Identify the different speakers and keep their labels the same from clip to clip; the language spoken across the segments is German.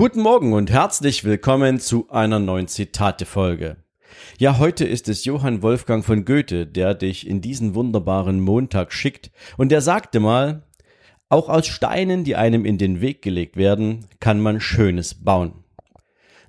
Speaker 1: Guten Morgen und herzlich willkommen zu einer neuen Zitate-Folge. Ja, heute ist es Johann Wolfgang von Goethe, der dich in diesen wunderbaren Montag schickt und der sagte mal, auch aus Steinen, die einem in den Weg gelegt werden, kann man Schönes bauen.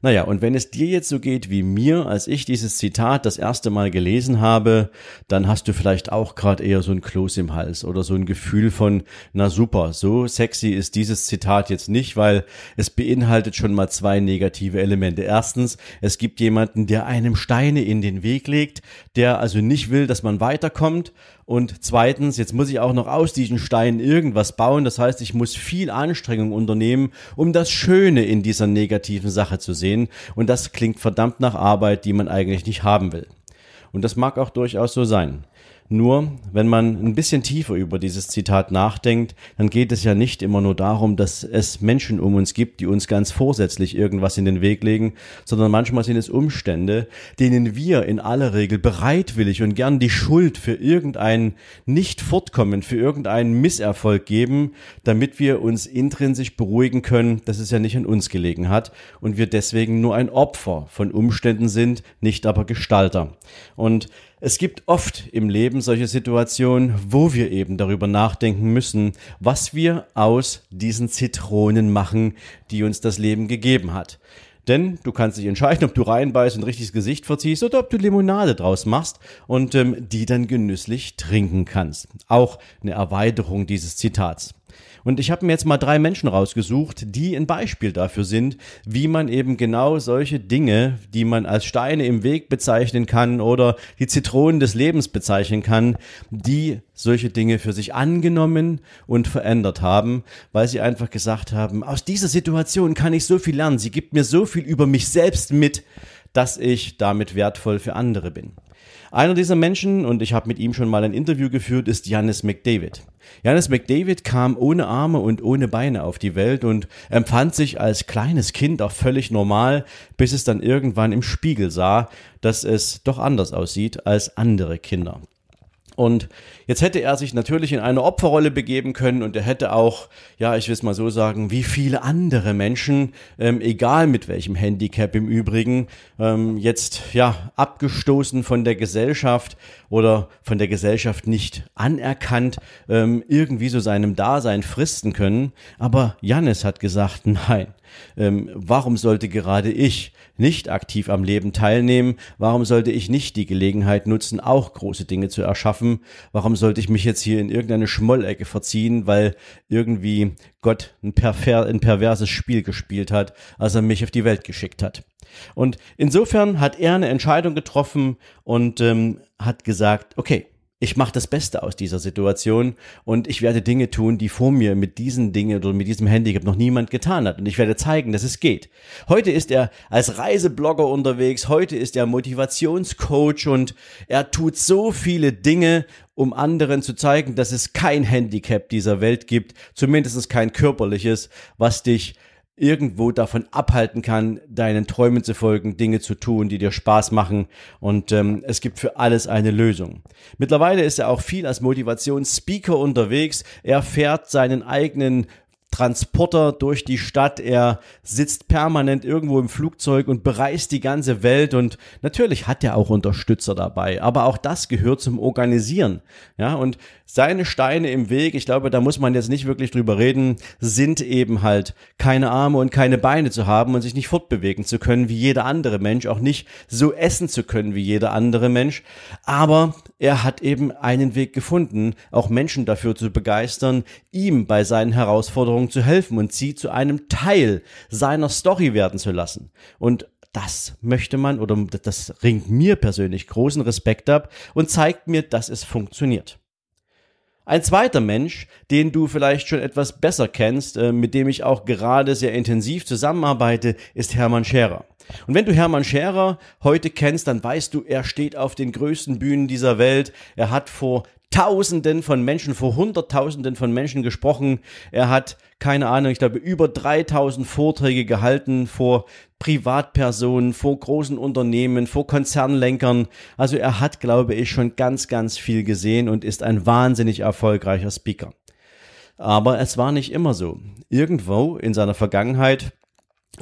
Speaker 1: Naja, und wenn es dir jetzt so geht wie mir, als ich dieses Zitat das erste Mal gelesen habe, dann hast du vielleicht auch gerade eher so ein Kloß im Hals oder so ein Gefühl von, na super, so sexy ist dieses Zitat jetzt nicht, weil es beinhaltet schon mal zwei negative Elemente. Erstens, es gibt jemanden, der einem Steine in den Weg legt, der also nicht will, dass man weiterkommt und zweitens, jetzt muss ich auch noch aus diesen Steinen irgendwas bauen. Das heißt, ich muss viel Anstrengung unternehmen, um das Schöne in dieser negativen Sache zu sehen. Und das klingt verdammt nach Arbeit, die man eigentlich nicht haben will. Und das mag auch durchaus so sein. Nur, wenn man ein bisschen tiefer über dieses Zitat nachdenkt, dann geht es ja nicht immer nur darum, dass es Menschen um uns gibt, die uns ganz vorsätzlich irgendwas in den Weg legen, sondern manchmal sind es Umstände, denen wir in aller Regel bereitwillig und gern die Schuld für irgendein Nicht-Fortkommen, für irgendeinen Misserfolg geben, damit wir uns intrinsisch beruhigen können, dass es ja nicht an uns gelegen hat und wir deswegen nur ein Opfer von Umständen sind, nicht aber Gestalter. Und es gibt oft im Leben solche Situationen, wo wir eben darüber nachdenken müssen, was wir aus diesen Zitronen machen, die uns das Leben gegeben hat. Denn du kannst dich entscheiden, ob du reinbeißt und richtiges Gesicht verziehst oder ob du Limonade draus machst und ähm, die dann genüsslich trinken kannst. Auch eine Erweiterung dieses Zitats. Und ich habe mir jetzt mal drei Menschen rausgesucht, die ein Beispiel dafür sind, wie man eben genau solche Dinge, die man als Steine im Weg bezeichnen kann oder die Zitronen des Lebens bezeichnen kann, die solche Dinge für sich angenommen und verändert haben, weil sie einfach gesagt haben, aus dieser Situation kann ich so viel lernen, sie gibt mir so viel über mich selbst mit, dass ich damit wertvoll für andere bin. Einer dieser Menschen, und ich habe mit ihm schon mal ein Interview geführt, ist Janis McDavid. Janis McDavid kam ohne Arme und ohne Beine auf die Welt und empfand sich als kleines Kind auch völlig normal, bis es dann irgendwann im Spiegel sah, dass es doch anders aussieht als andere Kinder. Und jetzt hätte er sich natürlich in eine Opferrolle begeben können und er hätte auch, ja, ich will es mal so sagen, wie viele andere Menschen, ähm, egal mit welchem Handicap im Übrigen, ähm, jetzt ja abgestoßen von der Gesellschaft oder von der Gesellschaft nicht anerkannt, ähm, irgendwie so seinem Dasein fristen können. Aber Jannis hat gesagt, nein, ähm, warum sollte gerade ich nicht aktiv am Leben teilnehmen? Warum sollte ich nicht die Gelegenheit nutzen, auch große Dinge zu erschaffen? Warum sollte ich mich jetzt hier in irgendeine Schmollecke verziehen, weil irgendwie Gott ein, perver ein perverses Spiel gespielt hat, als er mich auf die Welt geschickt hat? Und insofern hat er eine Entscheidung getroffen und ähm, hat gesagt, okay, ich mache das Beste aus dieser Situation und ich werde Dinge tun, die vor mir mit diesen Dingen oder mit diesem Handicap noch niemand getan hat. Und ich werde zeigen, dass es geht. Heute ist er als Reiseblogger unterwegs, heute ist er Motivationscoach und er tut so viele Dinge, um anderen zu zeigen, dass es kein Handicap dieser Welt gibt, zumindest kein körperliches, was dich irgendwo davon abhalten kann, deinen Träumen zu folgen, Dinge zu tun, die dir Spaß machen. Und ähm, es gibt für alles eine Lösung. Mittlerweile ist er auch viel als Motivationsspeaker unterwegs. Er fährt seinen eigenen Transporter durch die Stadt. Er sitzt permanent irgendwo im Flugzeug und bereist die ganze Welt und natürlich hat er auch Unterstützer dabei, aber auch das gehört zum Organisieren. Ja, und seine Steine im Weg, ich glaube, da muss man jetzt nicht wirklich drüber reden, sind eben halt keine Arme und keine Beine zu haben und sich nicht fortbewegen zu können wie jeder andere Mensch, auch nicht so essen zu können wie jeder andere Mensch. Aber er hat eben einen Weg gefunden, auch Menschen dafür zu begeistern, ihm bei seinen Herausforderungen zu helfen und sie zu einem Teil seiner Story werden zu lassen. Und das möchte man oder das ringt mir persönlich großen Respekt ab und zeigt mir, dass es funktioniert. Ein zweiter Mensch, den du vielleicht schon etwas besser kennst, äh, mit dem ich auch gerade sehr intensiv zusammenarbeite, ist Hermann Scherer. Und wenn du Hermann Scherer heute kennst, dann weißt du, er steht auf den größten Bühnen dieser Welt. Er hat vor Tausenden von Menschen, vor Hunderttausenden von Menschen gesprochen. Er hat, keine Ahnung, ich glaube, über 3000 Vorträge gehalten vor Privatpersonen, vor großen Unternehmen, vor Konzernlenkern. Also er hat, glaube ich, schon ganz, ganz viel gesehen und ist ein wahnsinnig erfolgreicher Speaker. Aber es war nicht immer so. Irgendwo in seiner Vergangenheit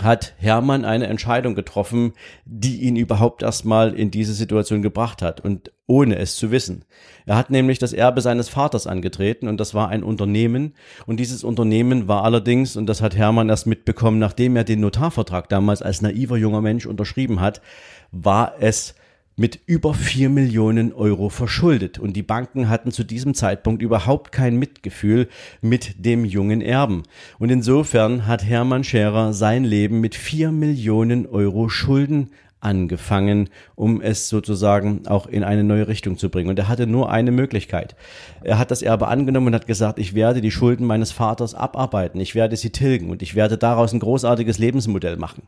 Speaker 1: hat Hermann eine Entscheidung getroffen, die ihn überhaupt erstmal in diese Situation gebracht hat und ohne es zu wissen. Er hat nämlich das Erbe seines Vaters angetreten und das war ein Unternehmen und dieses Unternehmen war allerdings, und das hat Hermann erst mitbekommen, nachdem er den Notarvertrag damals als naiver junger Mensch unterschrieben hat, war es mit über vier Millionen Euro verschuldet. Und die Banken hatten zu diesem Zeitpunkt überhaupt kein Mitgefühl mit dem jungen Erben. Und insofern hat Hermann Scherer sein Leben mit vier Millionen Euro Schulden angefangen, um es sozusagen auch in eine neue Richtung zu bringen. Und er hatte nur eine Möglichkeit. Er hat das Erbe angenommen und hat gesagt, ich werde die Schulden meines Vaters abarbeiten, ich werde sie tilgen und ich werde daraus ein großartiges Lebensmodell machen.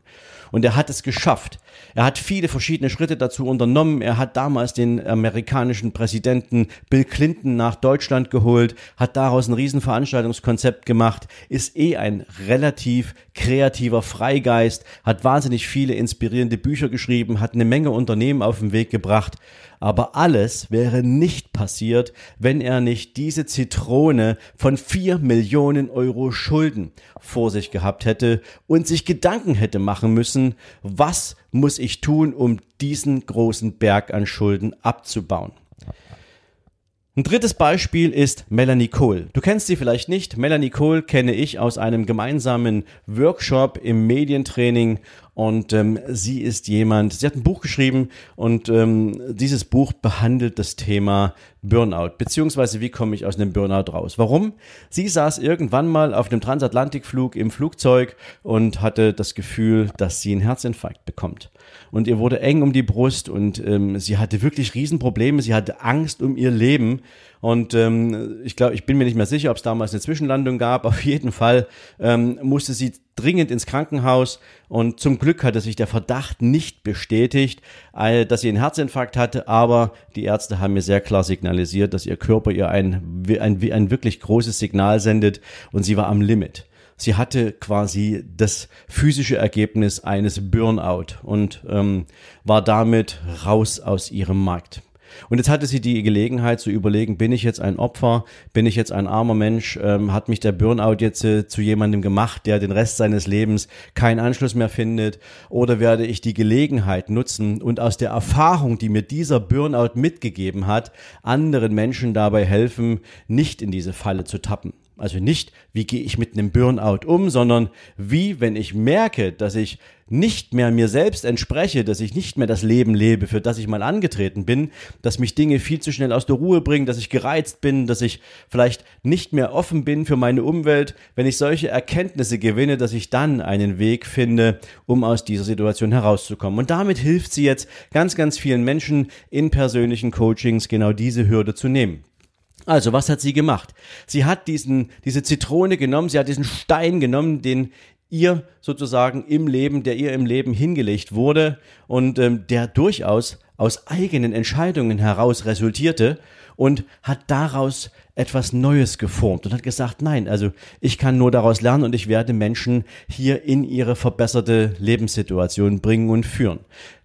Speaker 1: Und er hat es geschafft. Er hat viele verschiedene Schritte dazu unternommen. Er hat damals den amerikanischen Präsidenten Bill Clinton nach Deutschland geholt, hat daraus ein Riesenveranstaltungskonzept gemacht, ist eh ein relativ kreativer Freigeist, hat wahnsinnig viele inspirierende Bücher geschrieben, hat eine Menge Unternehmen auf den Weg gebracht. Aber alles wäre nicht passiert, wenn er nicht diese Zitrone von vier Millionen Euro Schulden vor sich gehabt hätte und sich Gedanken hätte machen müssen, was muss ich tun, um diesen großen Berg an Schulden abzubauen. Ein drittes Beispiel ist Melanie Cole. Du kennst sie vielleicht nicht. Melanie Cole kenne ich aus einem gemeinsamen Workshop im Medientraining und ähm, sie ist jemand, sie hat ein Buch geschrieben und ähm, dieses Buch behandelt das Thema Burnout, beziehungsweise wie komme ich aus einem Burnout raus. Warum? Sie saß irgendwann mal auf einem Transatlantikflug im Flugzeug und hatte das Gefühl, dass sie einen Herzinfarkt bekommt und ihr wurde eng um die Brust und ähm, sie hatte wirklich Riesenprobleme, sie hatte Angst um ihr Leben. Und ähm, ich glaube, ich bin mir nicht mehr sicher, ob es damals eine Zwischenlandung gab. Auf jeden Fall ähm, musste sie dringend ins Krankenhaus. Und zum Glück hatte sich der Verdacht nicht bestätigt, dass sie einen Herzinfarkt hatte, aber die Ärzte haben mir sehr klar signalisiert, dass ihr Körper ihr ein, ein, ein wirklich großes Signal sendet. Und sie war am Limit. Sie hatte quasi das physische Ergebnis eines Burnout und ähm, war damit raus aus ihrem Markt. Und jetzt hatte sie die Gelegenheit zu überlegen, bin ich jetzt ein Opfer, bin ich jetzt ein armer Mensch, ähm, hat mich der Burnout jetzt äh, zu jemandem gemacht, der den Rest seines Lebens keinen Anschluss mehr findet, oder werde ich die Gelegenheit nutzen und aus der Erfahrung, die mir dieser Burnout mitgegeben hat, anderen Menschen dabei helfen, nicht in diese Falle zu tappen. Also nicht, wie gehe ich mit einem Burnout um, sondern wie, wenn ich merke, dass ich nicht mehr mir selbst entspreche, dass ich nicht mehr das Leben lebe, für das ich mal angetreten bin, dass mich Dinge viel zu schnell aus der Ruhe bringen, dass ich gereizt bin, dass ich vielleicht nicht mehr offen bin für meine Umwelt, wenn ich solche Erkenntnisse gewinne, dass ich dann einen Weg finde, um aus dieser Situation herauszukommen. Und damit hilft sie jetzt ganz, ganz vielen Menschen in persönlichen Coachings genau diese Hürde zu nehmen. Also, was hat sie gemacht? Sie hat diesen, diese Zitrone genommen, sie hat diesen Stein genommen, den ihr sozusagen im Leben, der ihr im Leben hingelegt wurde und ähm, der durchaus aus eigenen Entscheidungen heraus resultierte und hat daraus etwas Neues geformt und hat gesagt, nein, also ich kann nur daraus lernen und ich werde Menschen hier in ihre verbesserte Lebenssituation bringen und führen.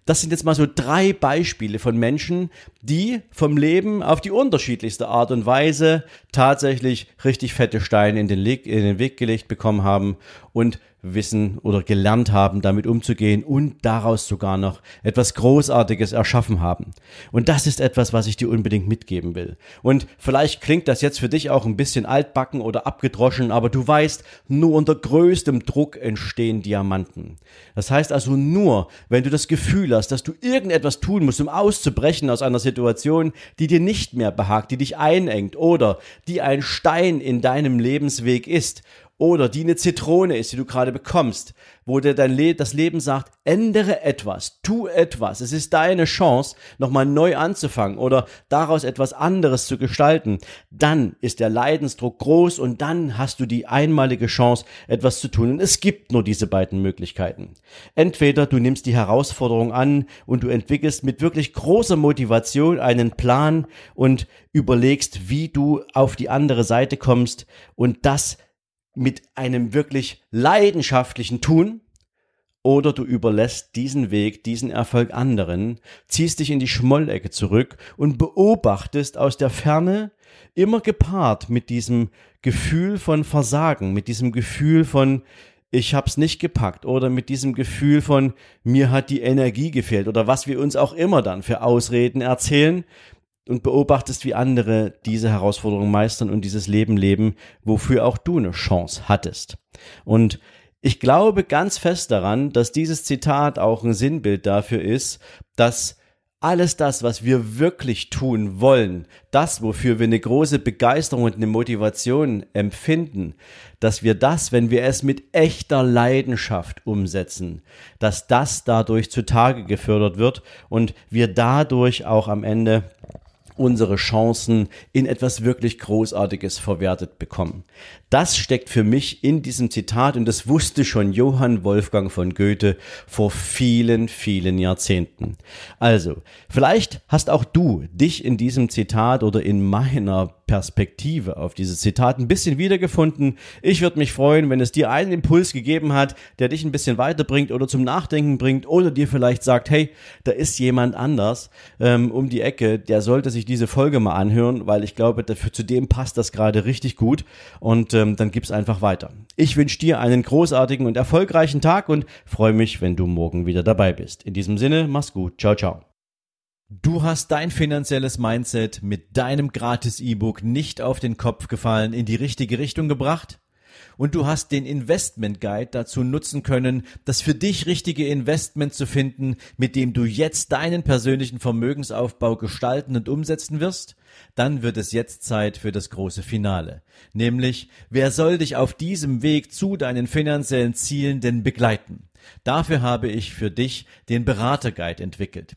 Speaker 1: Das sind jetzt mal so drei Beispiele von Menschen, die vom Leben auf die unterschiedlichste Art und Weise tatsächlich richtig fette Steine in den, Weg gelegt bekommen haben und wissen oder gelernt haben, damit umzugehen und daraus sogar noch etwas Großartiges erschaffen haben. Und das ist etwas, was ich dir unbedingt mitgeben will. Und vielleicht klingt das jetzt für dich auch ein bisschen altbacken oder abgedroschen, aber du weißt, nur unter größtem Druck entstehen Diamanten. Das heißt also nur, wenn du das Gefühl hast, dass du irgendetwas tun musst, um auszubrechen aus einer Situation, die dir nicht mehr behagt, die dich einengt oder die ein Stein in deinem Lebensweg ist oder die eine Zitrone ist, die du gerade bekommst, wo dir dein Le das Leben sagt, ändere etwas, tu etwas, es ist deine Chance, nochmal neu anzufangen oder daraus etwas anderes zu gestalten, dann ist der Leidensdruck groß und dann hast du die einmalige Chance, etwas zu tun. Und es gibt nur diese beiden Möglichkeiten. Entweder du nimmst die Herausforderung an und du entwickelst mit wirklich großer Motivation einen Plan und überlegst, wie du auf die andere Seite kommst und das mit einem wirklich leidenschaftlichen Tun, oder du überlässt diesen Weg, diesen Erfolg anderen, ziehst dich in die Schmollecke zurück und beobachtest aus der Ferne, immer gepaart mit diesem Gefühl von Versagen, mit diesem Gefühl von ich hab's nicht gepackt oder mit diesem Gefühl von mir hat die Energie gefehlt oder was wir uns auch immer dann für Ausreden erzählen, und beobachtest, wie andere diese Herausforderungen meistern und dieses Leben leben, wofür auch du eine Chance hattest. Und ich glaube ganz fest daran, dass dieses Zitat auch ein Sinnbild dafür ist, dass alles das, was wir wirklich tun wollen, das, wofür wir eine große Begeisterung und eine Motivation empfinden, dass wir das, wenn wir es mit echter Leidenschaft umsetzen, dass das dadurch zutage gefördert wird und wir dadurch auch am Ende unsere Chancen in etwas wirklich Großartiges verwertet bekommen. Das steckt für mich in diesem Zitat und das wusste schon Johann Wolfgang von Goethe vor vielen, vielen Jahrzehnten. Also, vielleicht hast auch du dich in diesem Zitat oder in meiner Perspektive auf dieses Zitat ein bisschen wiedergefunden. Ich würde mich freuen, wenn es dir einen Impuls gegeben hat, der dich ein bisschen weiterbringt oder zum Nachdenken bringt oder dir vielleicht sagt, hey, da ist jemand anders ähm, um die Ecke, der sollte sich diese Folge mal anhören, weil ich glaube, dafür, zu dem passt das gerade richtig gut und ähm, dann gib's einfach weiter. Ich wünsche dir einen großartigen und erfolgreichen Tag und freue mich, wenn du morgen wieder dabei bist. In diesem Sinne, mach's gut. Ciao, ciao. Du hast dein finanzielles Mindset mit deinem gratis E-Book nicht auf den Kopf gefallen, in die richtige Richtung gebracht? Und du hast den Investment Guide dazu nutzen können, das für dich richtige Investment zu finden, mit dem du jetzt deinen persönlichen Vermögensaufbau gestalten und umsetzen wirst? Dann wird es jetzt Zeit für das große Finale. Nämlich, wer soll dich auf diesem Weg zu deinen finanziellen Zielen denn begleiten? Dafür habe ich für dich den Beraterguide entwickelt.